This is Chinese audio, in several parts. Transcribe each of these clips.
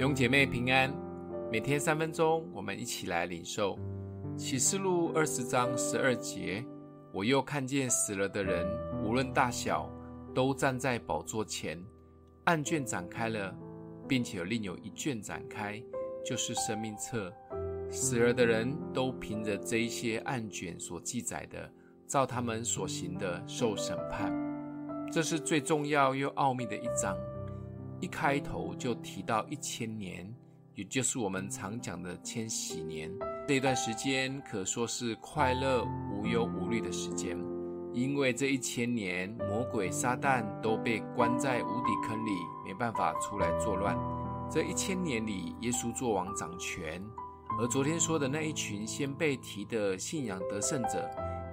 弟兄姐妹平安，每天三分钟，我们一起来领受启示录二十章十二节。我又看见死了的人，无论大小，都站在宝座前，案卷展开了，并且另有一卷展开，就是生命册。死了的人都凭着这一些案卷所记载的，照他们所行的受审判。这是最重要又奥秘的一章。一开头就提到一千年，也就是我们常讲的千禧年。这一段时间可说是快乐、无忧无虑的时间，因为这一千年，魔鬼撒旦都被关在无底坑里，没办法出来作乱。这一千年里，耶稣作王掌权，而昨天说的那一群先被提的信仰得胜者，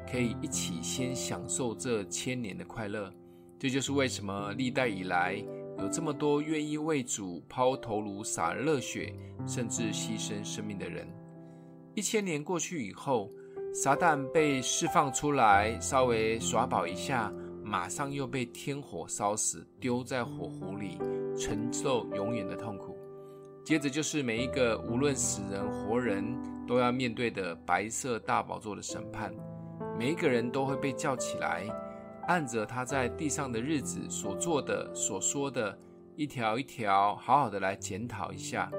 可以一起先享受这千年的快乐。这就是为什么历代以来，有这么多愿意为主抛头颅、洒热血，甚至牺牲生命的人。一千年过去以后，撒旦被释放出来，稍微耍宝一下，马上又被天火烧死，丢在火湖里，承受永远的痛苦。接着就是每一个无论死人活人都要面对的白色大宝座的审判，每一个人都会被叫起来。按着他在地上的日子所做的、所说的，一条一条，好好的来检讨一下。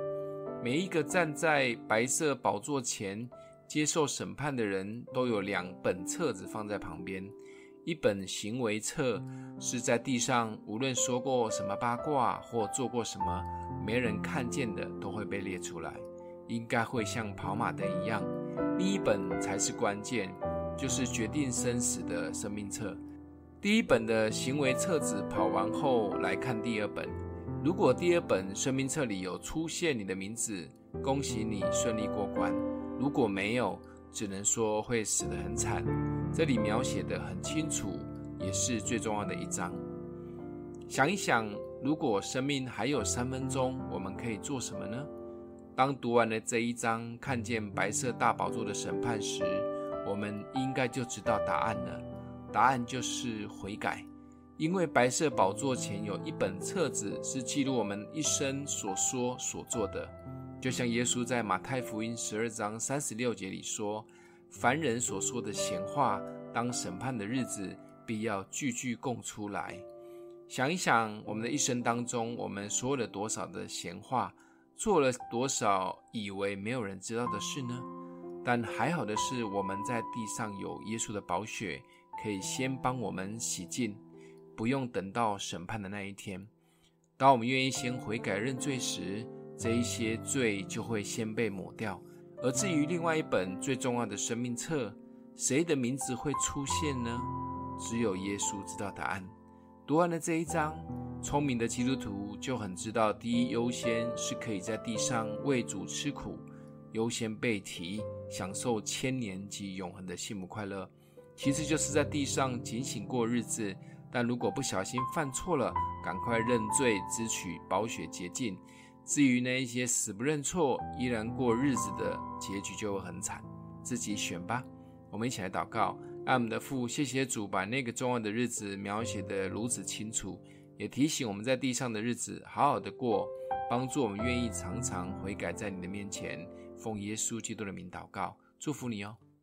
每一个站在白色宝座前接受审判的人，都有两本册子放在旁边。一本行为册是在地上无论说过什么八卦或做过什么没人看见的，都会被列出来，应该会像跑马灯一样。另一本才是关键，就是决定生死的生命册。第一本的行为册子跑完后，来看第二本。如果第二本生命册里有出现你的名字，恭喜你顺利过关；如果没有，只能说会死得很惨。这里描写的很清楚，也是最重要的一章。想一想，如果生命还有三分钟，我们可以做什么呢？当读完了这一章，看见白色大宝座的审判时，我们应该就知道答案了。答案就是悔改，因为白色宝座前有一本册子，是记录我们一生所说所做的。就像耶稣在马太福音十二章三十六节里说：“凡人所说的闲话，当审判的日子，必要句句供出来。”想一想，我们的一生当中，我们说了多少的闲话，做了多少以为没有人知道的事呢？但还好的是，我们在地上有耶稣的宝血。可以先帮我们洗净，不用等到审判的那一天。当我们愿意先悔改认罪时，这一些罪就会先被抹掉。而至于另外一本最重要的生命册，谁的名字会出现呢？只有耶稣知道答案。读完了这一章，聪明的基督徒就很知道，第一优先是可以在地上为主吃苦，优先被提，享受千年及永恒的幸福快乐。其实就是在地上警醒过日子，但如果不小心犯错了，赶快认罪，支取保血洁净。至于那一些死不认错，依然过日子的结局就会很惨，自己选吧。我们一起来祷告，爱我们的父，谢谢主把那个重要的日子描写得如此清楚，也提醒我们在地上的日子好好的过，帮助我们愿意常常悔改在你的面前。奉耶稣基督的名祷告，祝福你哦。